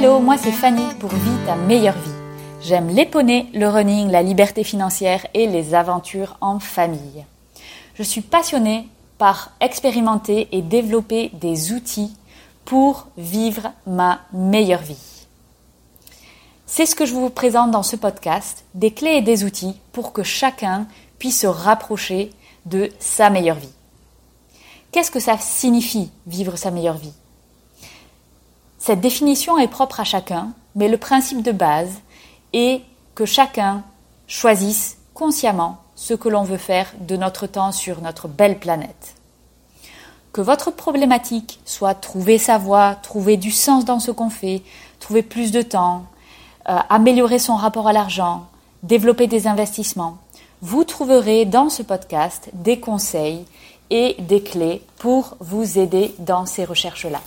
Hello, moi c'est Fanny pour Vie ta meilleure vie. J'aime les poneys, le running, la liberté financière et les aventures en famille. Je suis passionnée par expérimenter et développer des outils pour vivre ma meilleure vie. C'est ce que je vous présente dans ce podcast, des clés et des outils pour que chacun puisse se rapprocher de sa meilleure vie. Qu'est-ce que ça signifie vivre sa meilleure vie? Cette définition est propre à chacun, mais le principe de base est que chacun choisisse consciemment ce que l'on veut faire de notre temps sur notre belle planète. Que votre problématique soit trouver sa voie, trouver du sens dans ce qu'on fait, trouver plus de temps, euh, améliorer son rapport à l'argent, développer des investissements, vous trouverez dans ce podcast des conseils et des clés pour vous aider dans ces recherches-là.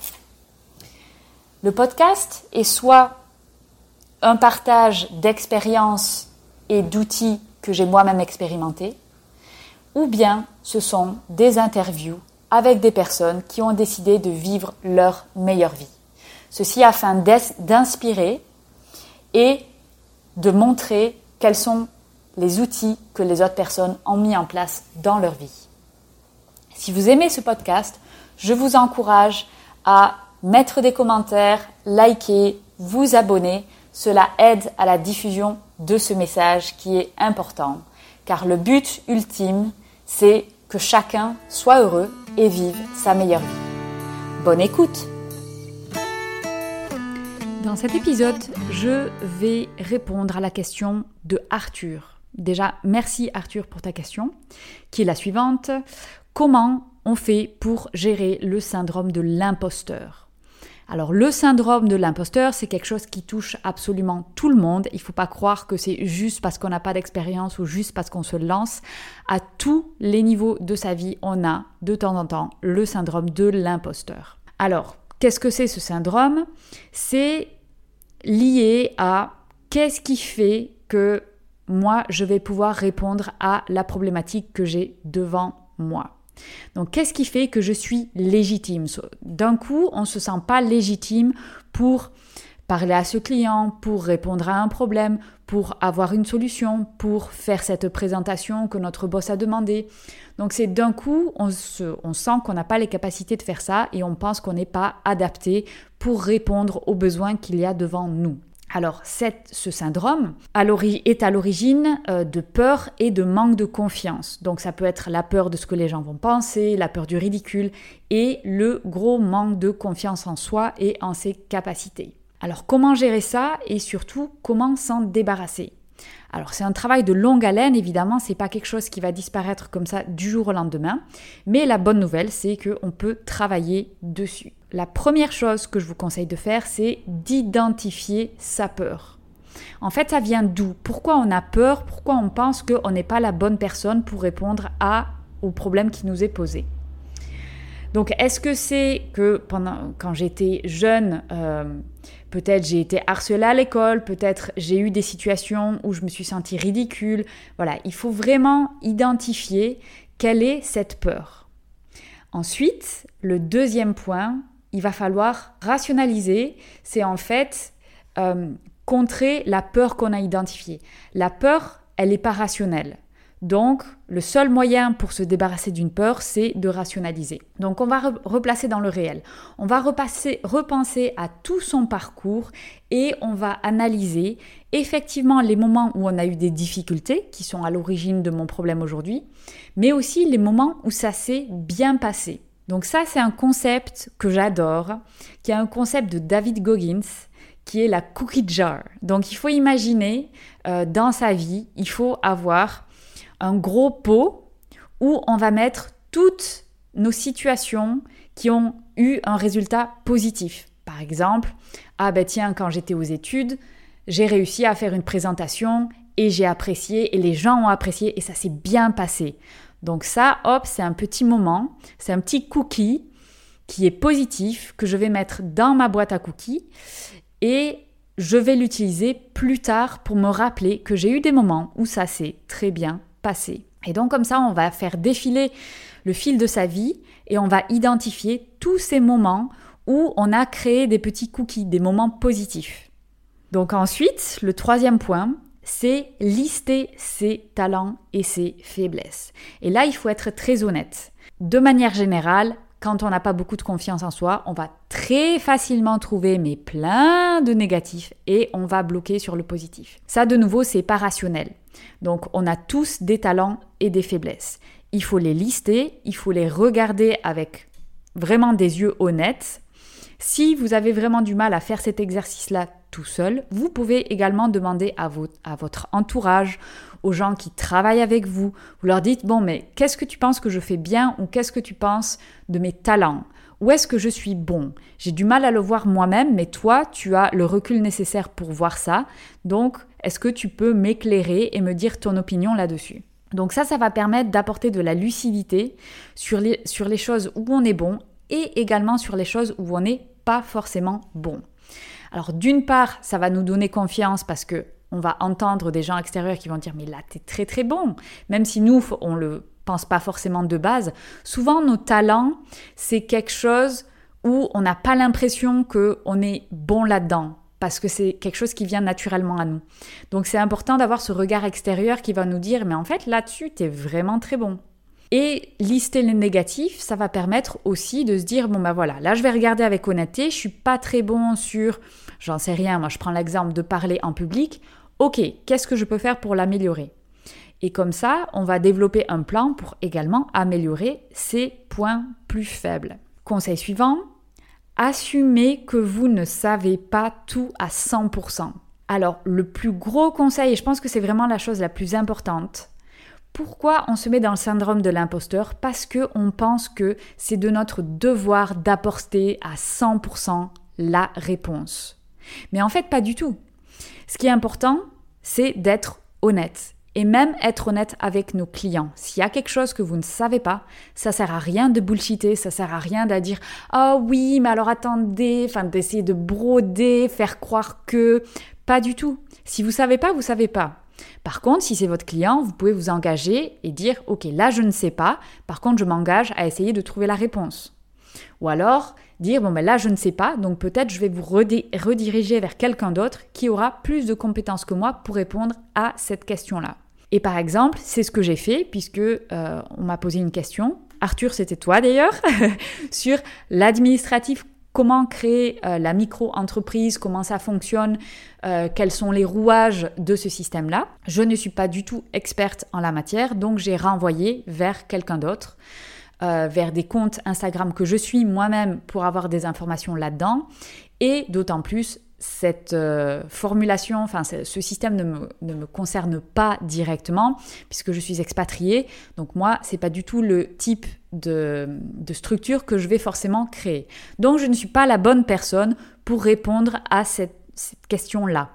Le podcast est soit un partage d'expériences et d'outils que j'ai moi-même expérimentés, ou bien ce sont des interviews avec des personnes qui ont décidé de vivre leur meilleure vie. Ceci afin d'inspirer et de montrer quels sont les outils que les autres personnes ont mis en place dans leur vie. Si vous aimez ce podcast, je vous encourage à mettre des commentaires, liker, vous abonner. Cela aide à la diffusion de ce message qui est important, car le but ultime, c'est que chacun soit heureux et vive sa meilleure vie. Bonne écoute Dans cet épisode, je vais répondre à la question de Arthur. Déjà, merci Arthur pour ta question, qui est la suivante. Comment on fait pour gérer le syndrome de l'imposteur? Alors le syndrome de l'imposteur, c'est quelque chose qui touche absolument tout le monde. Il ne faut pas croire que c'est juste parce qu'on n'a pas d'expérience ou juste parce qu'on se lance. À tous les niveaux de sa vie, on a de temps en temps le syndrome de l'imposteur. Alors, qu'est-ce que c'est ce syndrome? C'est lié à qu'est-ce qui fait que moi, je vais pouvoir répondre à la problématique que j'ai devant moi. Donc, qu'est-ce qui fait que je suis légitime? D'un coup, on ne se sent pas légitime pour parler à ce client, pour répondre à un problème, pour avoir une solution, pour faire cette présentation que notre boss a demandé. Donc c'est d'un coup, on, on sent qu'on n'a pas les capacités de faire ça et on pense qu'on n'est pas adapté pour répondre aux besoins qu'il y a devant nous. Alors, ce syndrome est à l'origine euh, de peur et de manque de confiance. Donc, ça peut être la peur de ce que les gens vont penser, la peur du ridicule et le gros manque de confiance en soi et en ses capacités. Alors, comment gérer ça et surtout, comment s'en débarrasser? Alors c'est un travail de longue haleine, évidemment, c'est pas quelque chose qui va disparaître comme ça du jour au lendemain, mais la bonne nouvelle, c'est qu'on peut travailler dessus. La première chose que je vous conseille de faire, c'est d'identifier sa peur. En fait, ça vient d'où? Pourquoi on a peur? Pourquoi on pense qu'on n'est pas la bonne personne pour répondre à, au problème qui nous est posé? Donc, est-ce que c'est que pendant, quand j'étais jeune, euh, peut-être j'ai été harcelée à l'école, peut-être j'ai eu des situations où je me suis sentie ridicule. Voilà, il faut vraiment identifier quelle est cette peur. Ensuite, le deuxième point, il va falloir rationaliser, c'est en fait euh, contrer la peur qu'on a identifiée. La peur, elle n'est pas rationnelle. Donc, le seul moyen pour se débarrasser d'une peur, c'est de rationaliser. Donc, on va replacer dans le réel. On va repenser à tout son parcours et on va analyser effectivement les moments où on a eu des difficultés qui sont à l'origine de mon problème aujourd'hui, mais aussi les moments où ça s'est bien passé. Donc ça, c'est un concept que j'adore, qui est un concept de David Goggins, qui est la cookie jar. Donc il faut imaginer euh, dans sa vie, il faut avoir un gros pot où on va mettre toutes nos situations qui ont eu un résultat positif. Par exemple, ah ben tiens, quand j'étais aux études, j'ai réussi à faire une présentation et j'ai apprécié et les gens ont apprécié et ça s'est bien passé. Donc ça, hop, c'est un petit moment, c'est un petit cookie qui est positif que je vais mettre dans ma boîte à cookies et je vais l'utiliser plus tard pour me rappeler que j'ai eu des moments où ça s'est très bien Et donc comme ça, on va faire défiler le fil de sa vie et on va identifier tous ces moments où on a créé des petits cookies, des moments positifs. Donc ensuite, le troisième point, c'est lister ses talents et ses faiblesses. Et là, il faut être très honnête. De manière générale, quand on n'a pas beaucoup de confiance en soi, on va très facilement trouver mais plein de négatifs et on va bloquer sur le positif. Ça de nouveau, c'est pas rationnel. Donc on a tous des talents et des faiblesses. Il faut les lister, il faut les regarder avec vraiment des yeux honnêtes. Si vous avez vraiment du mal à faire cet exercice-là tout seul, vous pouvez également demander à, votre entourage, aux gens qui travaillent avec vous, vous leur dites, bon, mais qu'est-ce que tu penses que je fais bien ou qu'est-ce que tu penses de mes talents? Où est-ce que je suis bon? J'ai du mal à le voir moi-même, mais toi, tu as le recul nécessaire pour voir ça. Donc, est-ce que tu peux m'éclairer et me dire ton opinion là-dessus donc ça, ça va permettre d'apporter de la lucidité sur les, choses où on est bon et également sur les choses où on n'est pas forcément bon. Alors d'une part, ça va nous donner confiance parce que on va entendre des gens extérieurs qui vont dire mais là tu es très très bon, même si nous on le pense pas forcément de base. Souvent nos talents, c'est quelque chose où on n'a pas l'impression que on est bon là-dedans parce que c'est quelque chose qui vient naturellement à nous. Donc c'est important d'avoir ce regard extérieur qui va nous dire mais en fait là-dessus tu es vraiment très bon. Et lister les négatifs, ça va permettre aussi de se dire bon ben voilà, là je vais regarder avec honnêteté, je suis pas très bon sur j'en sais rien, moi je prends l'exemple de parler en public. OK, qu'est-ce que je peux faire pour l'améliorer? Et comme ça, on va développer un plan pour également améliorer ces points plus faibles. Conseil suivant, assumez que vous ne savez pas tout à 100%. Alors, le plus gros conseil, et je pense que c'est vraiment la chose la plus importante, pourquoi on se met dans le syndrome de l'imposteur? Parce que on pense que c'est de notre devoir d'apporter à 100% la réponse. Mais en fait, pas du tout. Ce qui est important, c'est d'être honnête. Et même être honnête avec nos clients. S'il y a quelque chose que vous ne savez pas, ça sert à rien de bullshiter, ça sert à rien de dire ah oh oui, mais alors attendez, enfin d'essayer de broder, faire croire que pas du tout. Si vous savez pas, vous savez pas. Par contre, si c'est votre client, vous pouvez vous engager et dire OK, là je ne sais pas, par contre je m'engage à essayer de trouver la réponse. Ou alors dire bon ben là je ne sais pas, donc peut-être je vais vous rediriger vers quelqu'un d'autre qui aura plus de compétences que moi pour répondre à cette question-là. Et par exemple, c'est ce que j'ai fait puisque euh, on m'a posé une question. Arthur, c'était toi d'ailleurs, sur l'administratif comment créer euh, la micro-entreprise, comment ça fonctionne, euh, quels sont les rouages de ce système-là? Je ne suis pas du tout experte en la matière, donc j'ai renvoyé vers quelqu'un d'autre. Euh, vers des comptes Instagram que je suis moi-même pour avoir des informations là-dedans. Et d'autant plus, cette euh, formulation, enfin ce système ne me, ne me, concerne pas directement puisque je suis expatriée. Donc moi, c'est pas du tout le type de, de, structure que je vais forcément créer. Donc je ne suis pas la bonne personne pour répondre à cette, cette question-là.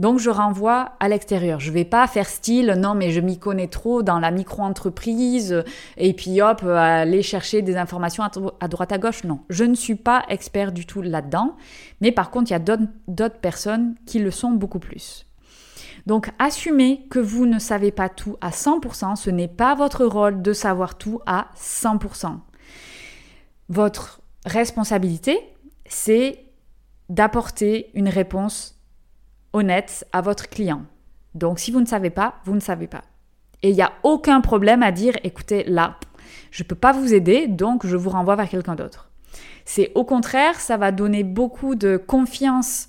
Donc je renvoie à l'extérieur. Je vais pas faire style non mais je m'y connais trop dans la micro-entreprise et puis hop aller chercher des informations à droite à gauche. Non, je ne suis pas expert du tout là-dedans. Mais par contre, il y a d'autres personnes qui le sont beaucoup plus. Donc assumez que vous ne savez pas tout à 100%, ce n'est pas votre rôle de savoir tout à 100%. Votre responsabilité, c'est d'apporter une réponse honnête à votre client. Donc si vous ne savez pas, vous ne savez pas. Et il n'y a aucun problème à dire, écoutez, là, je ne peux pas vous aider, donc je vous renvoie vers quelqu'un d'autre. C'est au contraire, ça va donner beaucoup de confiance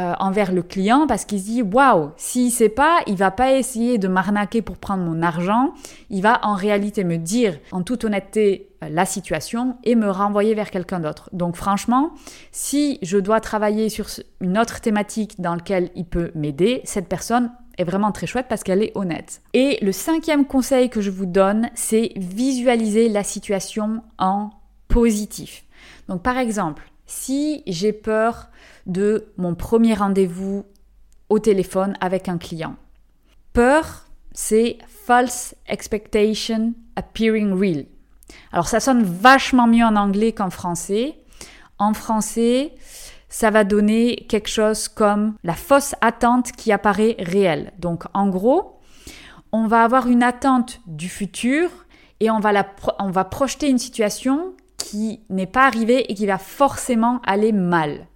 euh, envers le client parce qu'il se dit waouh, s'il sait pas, il va pas essayer de m'arnaquer pour prendre mon argent, il va en réalité me dire en toute honnêteté euh, la situation et me renvoyer vers quelqu'un d'autre. Donc franchement, si je dois travailler sur une autre thématique dans laquelle il peut m'aider, cette personne est vraiment très chouette parce qu'elle est honnête. Et le cinquième conseil que je vous donne, c'est visualiser la situation en positif. Donc par exemple, si j'ai peur de mon premier rendez-vous au téléphone avec un client. Peur, c'est false expectation appearing real. Alors ça sonne vachement mieux en anglais qu'en français. En français, ça va donner quelque chose comme la fausse attente qui apparaît réelle. Donc en gros, on va avoir une attente du futur et on va, on va projeter une situation qui n'est pas arrivé et qui va forcément aller mal.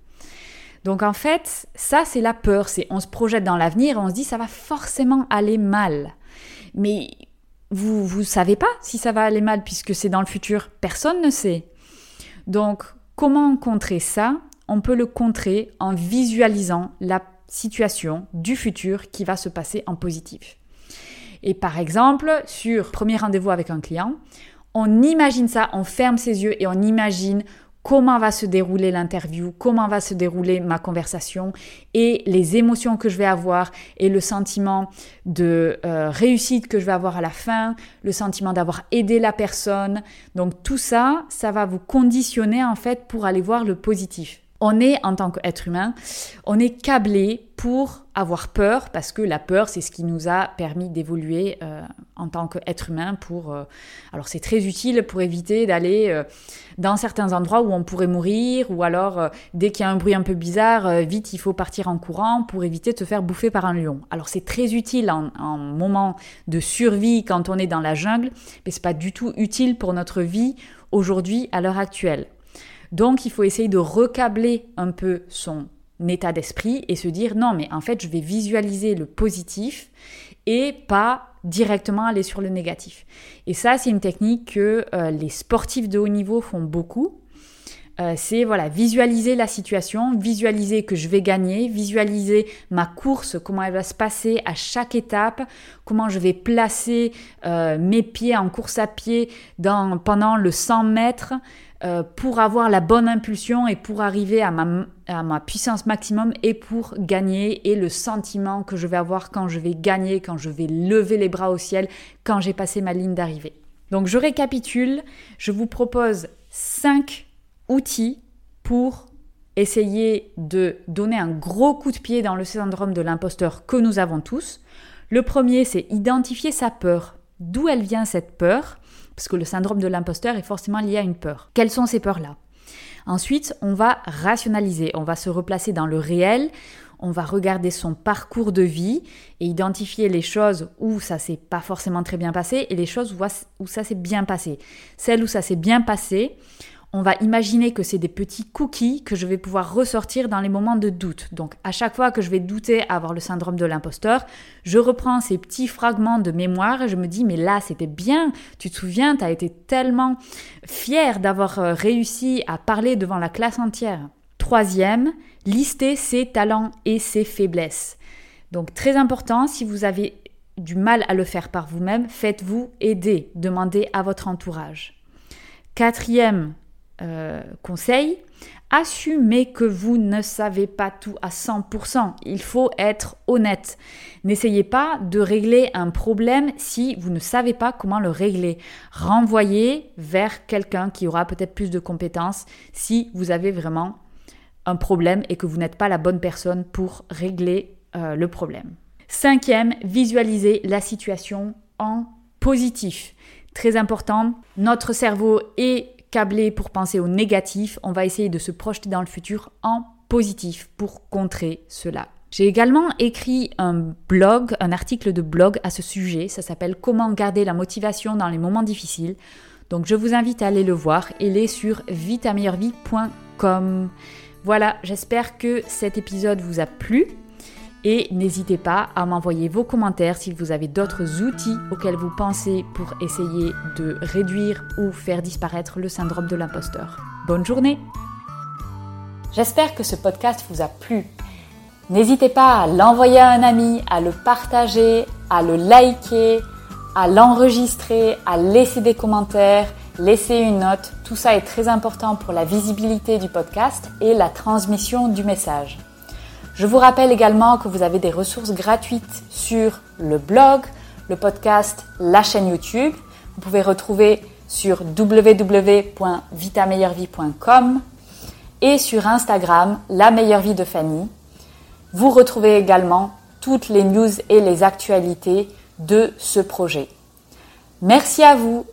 Donc en fait, ça c'est la peur, c'est on se projette dans l'avenir et on se dit ça va forcément aller mal. Mais vous vous savez pas si ça va aller mal puisque c'est dans le futur, personne ne sait. Donc comment contrer ça? On peut le contrer en visualisant la situation du futur qui va se passer en positif. Et par exemple, sur premier rendez-vous avec un client, on imagine ça, on ferme ses yeux et on imagine comment va se dérouler l'interview, comment va se dérouler ma conversation et les émotions que je vais avoir et le sentiment de euh, réussite que je vais avoir à la fin, le sentiment d'avoir aidé la personne. Donc tout ça, ça va vous conditionner en fait pour aller voir le positif on est en tant qu'être humain, on est câblé pour avoir peur parce que la peur c'est ce qui nous a permis d'évoluer euh, en tant qu'être humain pour euh, alors c'est très utile pour éviter d'aller euh, dans certains endroits où on pourrait mourir ou alors dès qu'il y a un bruit un peu bizarre vite il faut partir en courant pour éviter de se faire bouffer par un lion. Alors c'est très utile en, en, moment de survie quand on est dans la jungle mais c'est pas du tout utile pour notre vie aujourd'hui à l'heure actuelle. Donc il faut essayer de recabler un peu son état d'esprit et se dire non mais en fait je vais visualiser le positif et pas directement aller sur le négatif. Et ça c'est une technique que euh, les sportifs de haut niveau font beaucoup. Euh, c'est voilà visualiser la situation, visualiser que je vais gagner, visualiser ma course, comment elle va se passer à chaque étape, comment je vais placer euh, mes pieds en course à pied pendant le 100 mètres, euh, pour avoir la bonne impulsion et pour arriver à ma, puissance maximum et pour gagner et le sentiment que je vais avoir quand je vais gagner, quand je vais lever les bras au ciel, quand j'ai passé ma ligne d'arrivée. Donc je récapitule, je vous propose 5 outils pour essayer de donner un gros coup de pied dans le syndrome de l'imposteur que nous avons tous. Le premier, c'est identifier sa peur. D'où elle vient cette peur? Parce que le syndrome de l'imposteur est forcément lié à une peur. Quelles sont ces peurs-là? Ensuite, on va rationaliser, on va se replacer dans le réel, on va regarder son parcours de vie et identifier les choses où ça s'est pas forcément très bien passé et les choses où ça s'est bien passé. Celles où ça s'est bien passé, on va imaginer que c'est des petits cookies que je vais pouvoir ressortir dans les moments de doute. Donc à chaque fois que je vais douter, avoir le syndrome de l'imposteur, je reprends ces petits fragments de mémoire et je me dis mais là c'était bien, tu te souviens, tu as été tellement fier d'avoir euh, réussi à parler devant la classe entière. Troisième, lister ses talents et ses faiblesses. Donc très important, si vous avez du mal à le faire par vous-même, faites-vous aider, demandez à votre entourage. Quatrième, euh, conseil, assumez que vous ne savez pas tout à 100%. Il faut être honnête. N'essayez pas de régler un problème si vous ne savez pas comment le régler. Renvoyez vers quelqu'un qui aura peut-être plus de compétences si vous avez vraiment un problème et que vous n'êtes pas la bonne personne pour régler euh, le problème. Cinquième, visualisez la situation en positif. Très important, notre cerveau est câblé pour penser au négatif, on va essayer de se projeter dans le futur en positif pour contrer cela. J'ai également écrit un blog, un article de blog à ce sujet, ça s'appelle Comment garder la motivation dans les moments difficiles. Donc je vous invite à aller le voir, il est sur vitameilleurvie.com. Voilà, j'espère que cet épisode vous a plu. Et n'hésitez pas à m'envoyer vos commentaires si vous avez d'autres outils auxquels vous pensez pour essayer de réduire ou faire disparaître le syndrome de l'imposteur. Bonne journée J'espère que ce podcast vous a plu. N'hésitez pas à l'envoyer à un ami, à le partager, à le liker, à l'enregistrer, à laisser des commentaires, laisser une note. Tout ça est très important pour la visibilité du podcast et la transmission du message. Je vous rappelle également que vous avez des ressources gratuites sur le blog, le podcast, la chaîne YouTube. Vous pouvez retrouver sur www.vitameilleurvie.com et sur Instagram, la meilleure vie de Fanny. Vous retrouvez également toutes les news et les actualités de ce projet. Merci à vous